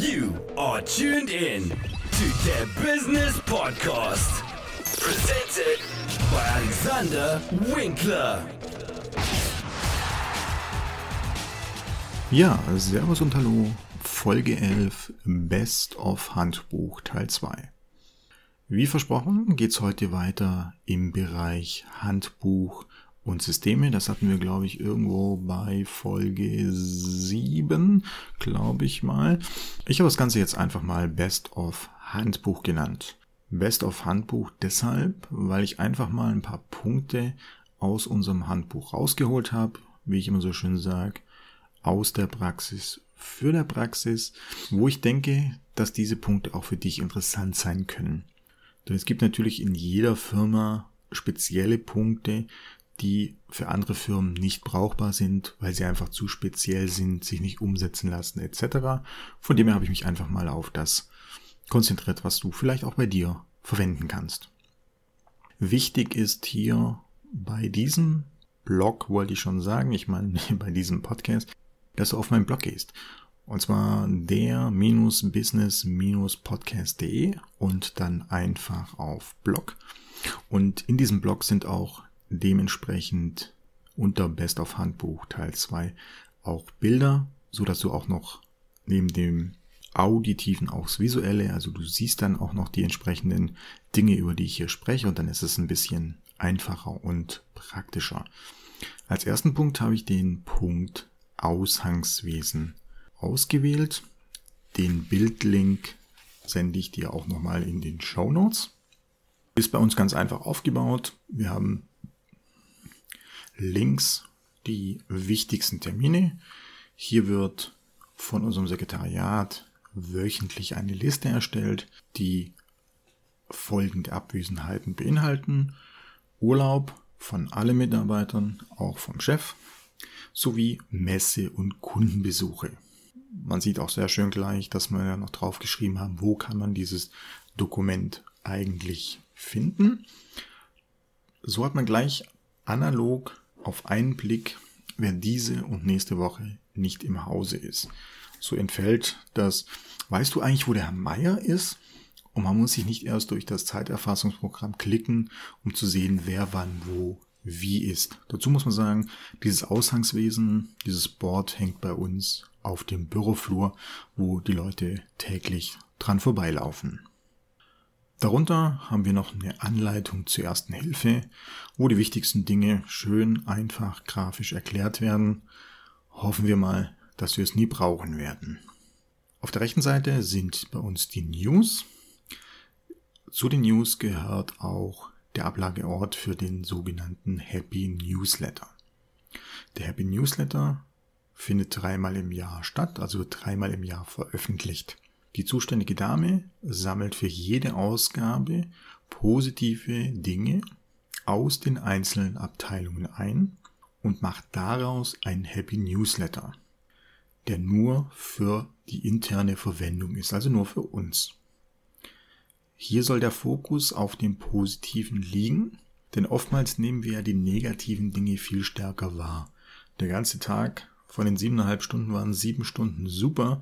You are tuned in to the Business Podcast. Presented by Alexander Winkler. Ja, Servus und Hallo, Folge 11, Best of Handbuch Teil 2. Wie versprochen geht's heute weiter im Bereich Handbuch und Systeme. Das hatten wir, glaube ich, irgendwo bei Folge 7, glaube ich mal. Ich habe das Ganze jetzt einfach mal Best of Handbuch genannt. Best of Handbuch deshalb, weil ich einfach mal ein paar Punkte aus unserem Handbuch rausgeholt habe, wie ich immer so schön sage, aus der Praxis für der Praxis, wo ich denke, dass diese Punkte auch für dich interessant sein können. Denn es gibt natürlich in jeder Firma spezielle Punkte, die für andere Firmen nicht brauchbar sind, weil sie einfach zu speziell sind, sich nicht umsetzen lassen etc. Von dem her habe ich mich einfach mal auf das konzentriert, was du vielleicht auch bei dir verwenden kannst. Wichtig ist hier bei diesem Blog, wollte ich schon sagen, ich meine bei diesem Podcast, dass du auf meinen Blog gehst. Und zwar der-business-podcast.de und dann einfach auf Blog. Und in diesem Blog sind auch dementsprechend unter Best of Handbuch Teil 2 auch Bilder, so dass du auch noch neben dem auditiven auch das visuelle, also du siehst dann auch noch die entsprechenden Dinge, über die ich hier spreche und dann ist es ein bisschen einfacher und praktischer. Als ersten Punkt habe ich den Punkt Aushangswesen ausgewählt. Den Bildlink sende ich dir auch nochmal in den Show Notes. Ist bei uns ganz einfach aufgebaut. Wir haben links die wichtigsten Termine. Hier wird von unserem Sekretariat wöchentlich eine Liste erstellt, die folgende Abwesenheiten beinhalten. Urlaub von allen Mitarbeitern, auch vom Chef, sowie Messe- und Kundenbesuche. Man sieht auch sehr schön gleich, dass wir ja noch drauf geschrieben haben, wo kann man dieses Dokument eigentlich finden. So hat man gleich analog auf einen Blick, wer diese und nächste Woche nicht im Hause ist. So entfällt das, weißt du eigentlich, wo der Herr Meier ist? Und man muss sich nicht erst durch das Zeiterfassungsprogramm klicken, um zu sehen, wer wann wo wie ist. Dazu muss man sagen, dieses Aushangswesen, dieses Board hängt bei uns auf dem Büroflur, wo die Leute täglich dran vorbeilaufen. Darunter haben wir noch eine Anleitung zur ersten Hilfe, wo die wichtigsten Dinge schön einfach grafisch erklärt werden. Hoffen wir mal, dass wir es nie brauchen werden. Auf der rechten Seite sind bei uns die News. Zu den News gehört auch der Ablageort für den sogenannten Happy Newsletter. Der Happy Newsletter findet dreimal im Jahr statt, also dreimal im Jahr veröffentlicht. Die zuständige Dame sammelt für jede Ausgabe positive Dinge aus den einzelnen Abteilungen ein und macht daraus ein Happy Newsletter, der nur für die interne Verwendung ist, also nur für uns. Hier soll der Fokus auf dem Positiven liegen, denn oftmals nehmen wir ja die negativen Dinge viel stärker wahr. Der ganze Tag von den siebeneinhalb Stunden waren sieben Stunden super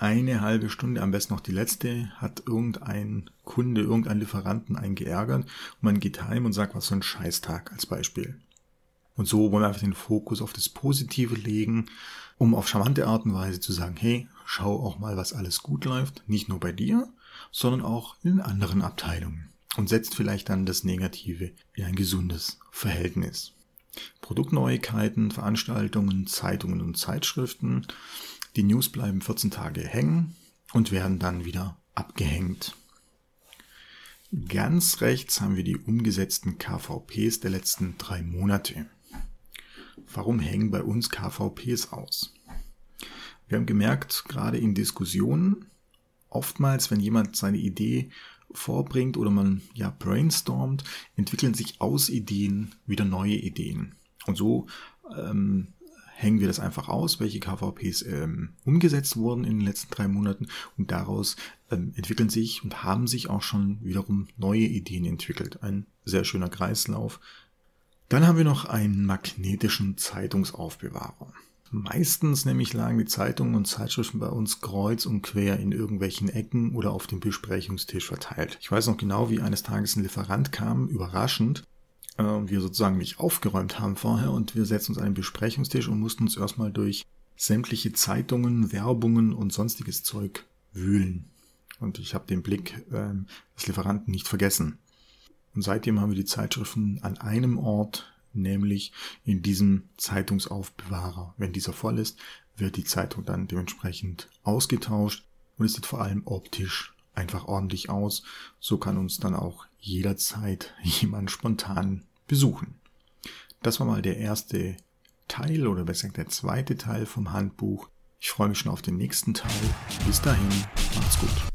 eine halbe Stunde, am besten noch die letzte, hat irgendein Kunde, irgendein Lieferanten einen geärgert und man geht heim und sagt, was für ein Scheißtag als Beispiel. Und so wollen wir einfach den Fokus auf das Positive legen, um auf charmante Art und Weise zu sagen, hey, schau auch mal, was alles gut läuft, nicht nur bei dir, sondern auch in anderen Abteilungen und setzt vielleicht dann das Negative in ein gesundes Verhältnis. Produktneuigkeiten, Veranstaltungen, Zeitungen und Zeitschriften die News bleiben 14 Tage hängen und werden dann wieder abgehängt. Ganz rechts haben wir die umgesetzten KVPs der letzten drei Monate. Warum hängen bei uns KVPs aus? Wir haben gemerkt, gerade in Diskussionen, oftmals, wenn jemand seine Idee vorbringt oder man ja brainstormt, entwickeln sich aus Ideen wieder neue Ideen. Und so ähm, hängen wir das einfach aus, welche KVPs ähm, umgesetzt wurden in den letzten drei Monaten und daraus ähm, entwickeln sich und haben sich auch schon wiederum neue Ideen entwickelt. Ein sehr schöner Kreislauf. Dann haben wir noch einen magnetischen Zeitungsaufbewahrer. Meistens nämlich lagen die Zeitungen und Zeitschriften bei uns kreuz und quer in irgendwelchen Ecken oder auf dem Besprechungstisch verteilt. Ich weiß noch genau, wie eines Tages ein Lieferant kam, überraschend, äh, wir sozusagen nicht aufgeräumt haben vorher und wir setzen uns an den Besprechungstisch und mussten uns erstmal durch sämtliche Zeitungen, Werbungen und sonstiges Zeug wühlen. Und ich habe den Blick äh, des Lieferanten nicht vergessen. Und seitdem haben wir die Zeitschriften an einem Ort nämlich in diesem Zeitungsaufbewahrer. Wenn dieser voll ist, wird die Zeitung dann dementsprechend ausgetauscht und es sieht vor allem optisch einfach ordentlich aus. So kann uns dann auch jederzeit jemand spontan besuchen. Das war mal der erste Teil oder besser gesagt der zweite Teil vom Handbuch. Ich freue mich schon auf den nächsten Teil. Bis dahin, macht's gut.